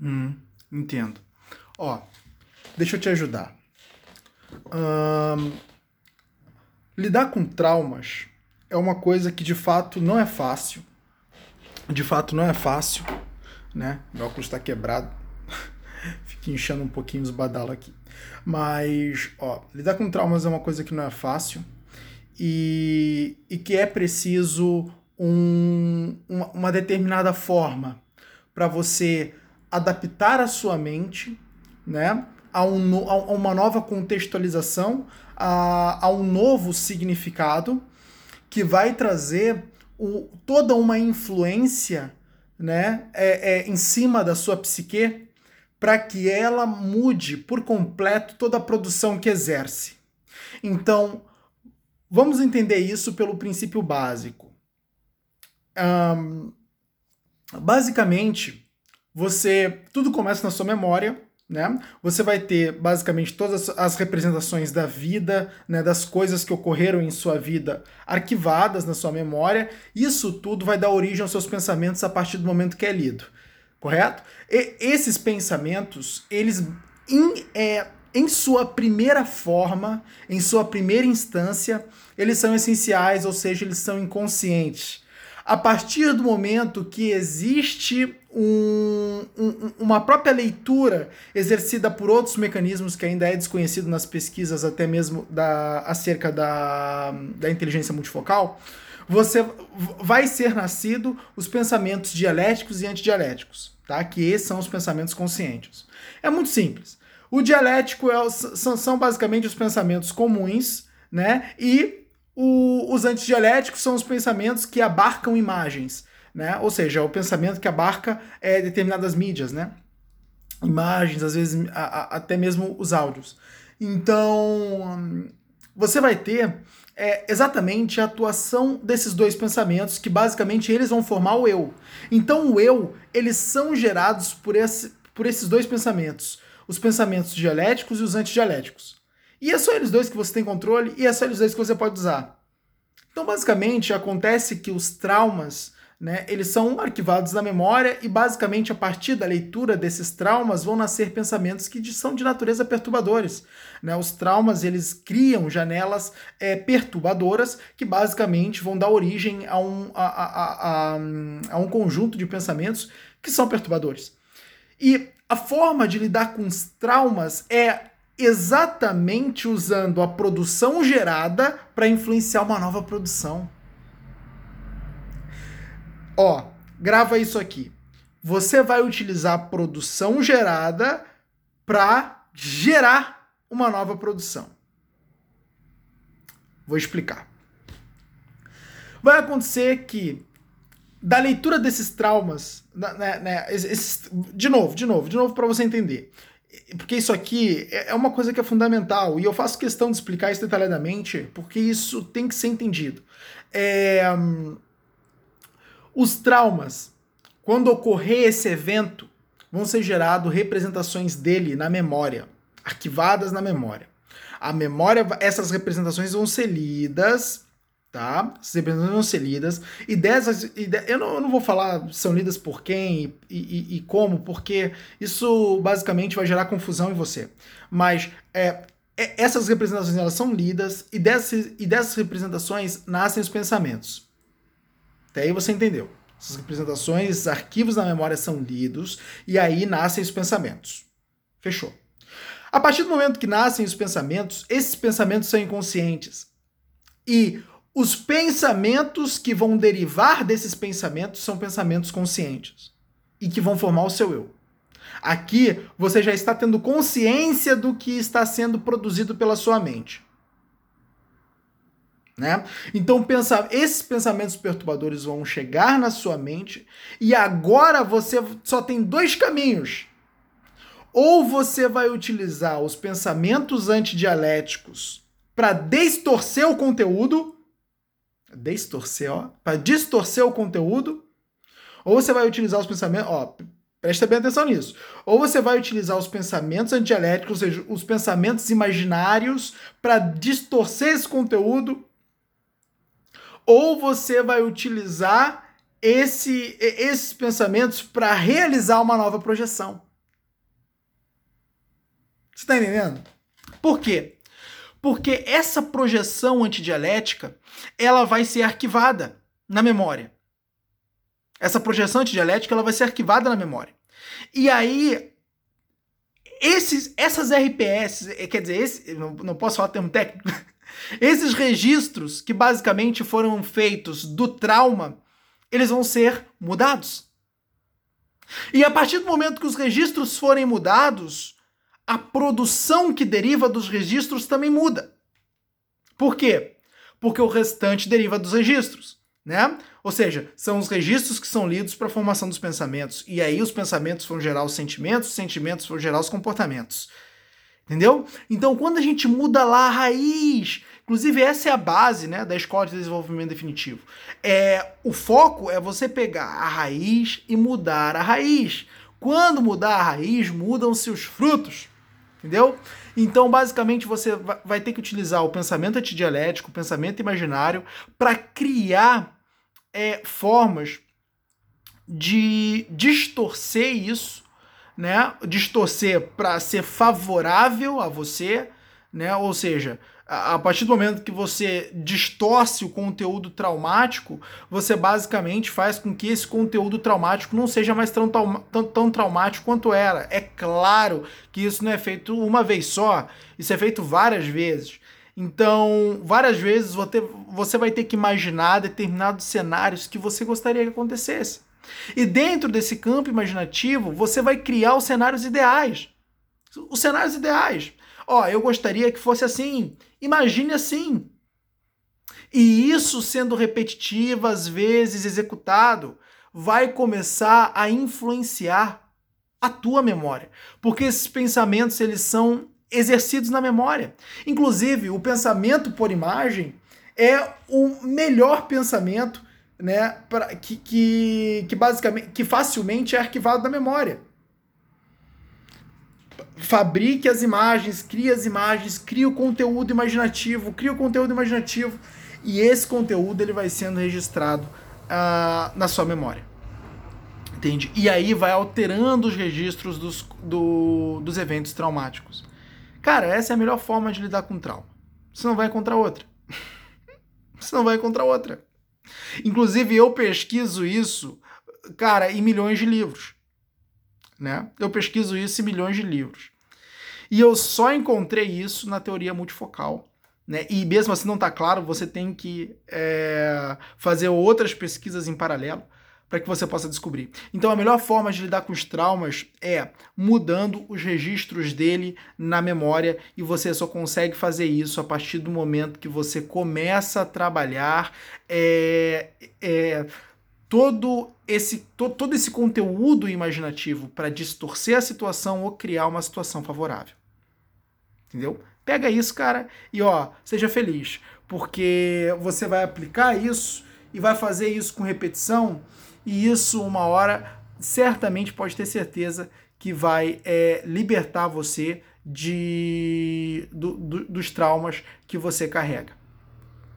Hum, entendo. Ó, deixa eu te ajudar. lidar com traumas é uma coisa que de fato não é fácil. De fato não é fácil, né? Meu óculos está quebrado. Fica inchando um pouquinho os badalos aqui. Mas, ó, lidar com traumas é uma coisa que não é fácil e, e que é preciso um, uma, uma determinada forma para você adaptar a sua mente né, a, um, a uma nova contextualização, a, a um novo significado que vai trazer o, toda uma influência né, é, é, em cima da sua psique para que ela mude por completo toda a produção que exerce. Então, vamos entender isso pelo princípio básico. Um, basicamente, você tudo começa na sua memória, né? Você vai ter basicamente todas as representações da vida, né, das coisas que ocorreram em sua vida arquivadas na sua memória. Isso tudo vai dar origem aos seus pensamentos a partir do momento que é lido, correto? E esses pensamentos, eles em, é, em sua primeira forma, em sua primeira instância, eles são essenciais, ou seja, eles são inconscientes. A partir do momento que existe um, um, uma própria leitura exercida por outros mecanismos que ainda é desconhecido nas pesquisas, até mesmo da, acerca da, da inteligência multifocal, você vai ser nascido os pensamentos dialéticos e antidialéticos, tá? Que esses são os pensamentos conscientes. É muito simples. O dialético é, são, são basicamente os pensamentos comuns, né? E o, os antidialéticos são os pensamentos que abarcam imagens, né? Ou seja, é o pensamento que abarca é, determinadas mídias, né? Imagens, às vezes a, a, até mesmo os áudios. Então, você vai ter é, exatamente a atuação desses dois pensamentos, que basicamente eles vão formar o eu. Então, o eu, eles são gerados por, esse, por esses dois pensamentos, os pensamentos dialéticos e os antidialéticos. E é só eles dois que você tem controle e é só eles dois que você pode usar. Então, basicamente, acontece que os traumas, né, eles são arquivados na memória e, basicamente, a partir da leitura desses traumas vão nascer pensamentos que são de natureza perturbadores. Né? Os traumas, eles criam janelas é, perturbadoras que, basicamente, vão dar origem a um, a, a, a, a um conjunto de pensamentos que são perturbadores. E a forma de lidar com os traumas é exatamente usando a produção gerada para influenciar uma nova produção. Ó, grava isso aqui. Você vai utilizar a produção gerada para gerar uma nova produção. Vou explicar. Vai acontecer que da leitura desses traumas, né, né, esses, de novo, de novo, de novo para você entender porque isso aqui é, é uma coisa que é fundamental e eu faço questão de explicar isso detalhadamente porque isso tem que ser entendido. É, os traumas, quando ocorrer esse evento, vão ser geradas representações dele na memória, arquivadas na memória. A memória, essas representações vão ser lidas tá? Essas representações vão ser lidas. E dessas. E de, eu, não, eu, não, vou falar são lidas por quem e, e, e, como, porque isso basicamente vai gerar confusão em você. Mas é, é, essas representações elas são lidas e dessas, e dessas representações nascem os pensamentos. Até aí você entendeu. Essas representações, esses arquivos na memória são lidos e aí nascem os pensamentos. Fechou. A partir do momento que nascem os pensamentos, esses pensamentos são inconscientes. E os pensamentos que vão derivar desses pensamentos são pensamentos conscientes e que vão formar o seu eu. Aqui você já está tendo consciência do que está sendo produzido pela sua mente. Né? Então pensa, esses pensamentos perturbadores vão chegar na sua mente e agora você só tem dois caminhos. Ou você vai utilizar os pensamentos antidialéticos para distorcer o conteúdo, distorcer, ó, para distorcer o conteúdo, ou você vai utilizar os pensamentos, ó, presta bem atenção nisso. Ou você vai utilizar os pensamentos antidialéticos, ou seja, os pensamentos imaginários para distorcer esse conteúdo, ou você vai utilizar esse, esses pensamentos para realizar uma nova projeção. Você tá entendendo? Por quê? Porque essa projeção antidialética, ela vai ser arquivada na memória. Essa projeção antidialética, ela vai ser arquivada na memória. E aí, esses, essas RPS, quer dizer, esse, não, não posso falar termo técnico, esses registros que basicamente foram feitos do trauma, eles vão ser mudados. E a partir do momento que os registros forem mudados, a produção que deriva dos registros também muda. Por quê? Porque o restante deriva dos registros, né? Ou seja, são os registros que são lidos para a formação dos pensamentos. E aí os pensamentos vão gerar os sentimentos, os sentimentos vão gerar os comportamentos. Entendeu? Então, quando a gente muda lá a raiz, inclusive essa é a base né, da escola de desenvolvimento definitivo. É, o foco é você pegar a raiz e mudar a raiz. Quando mudar a raiz, mudam-se os frutos. Entendeu? Então, basicamente, você vai ter que utilizar o pensamento antidialético, o pensamento imaginário, para criar é, formas de distorcer isso, né? Distorcer para ser favorável a você, né? Ou seja, a partir do momento que você distorce o conteúdo traumático, você basicamente faz com que esse conteúdo traumático não seja mais tão, tão, tão traumático quanto era. É claro que isso não é feito uma vez só, isso é feito várias vezes. Então, várias vezes você vai ter que imaginar determinados cenários que você gostaria que acontecesse. E dentro desse campo imaginativo, você vai criar os cenários ideais. Os cenários ideais. Ó, eu gostaria que fosse assim. Imagine assim. E isso sendo repetitivo, às vezes executado, vai começar a influenciar a tua memória, porque esses pensamentos eles são exercidos na memória. Inclusive, o pensamento por imagem é o melhor pensamento, né, pra, que, que, que basicamente que facilmente é arquivado na memória fabrique as imagens, crie as imagens, crie o conteúdo imaginativo, crie o conteúdo imaginativo e esse conteúdo ele vai sendo registrado uh, na sua memória. Entende? E aí vai alterando os registros dos, do, dos eventos traumáticos. Cara, essa é a melhor forma de lidar com trauma. Você não vai encontrar outra. Você não vai encontrar outra. Inclusive, eu pesquiso isso, cara, em milhões de livros. Né? Eu pesquiso isso em milhões de livros. E eu só encontrei isso na teoria multifocal. Né? E mesmo assim não está claro, você tem que é, fazer outras pesquisas em paralelo para que você possa descobrir. Então a melhor forma de lidar com os traumas é mudando os registros dele na memória e você só consegue fazer isso a partir do momento que você começa a trabalhar é, é, todo esse, to, todo esse conteúdo imaginativo para distorcer a situação ou criar uma situação favorável. Entendeu? Pega isso, cara, e ó, seja feliz, porque você vai aplicar isso e vai fazer isso com repetição, e isso, uma hora, certamente pode ter certeza que vai é, libertar você de, do, do, dos traumas que você carrega.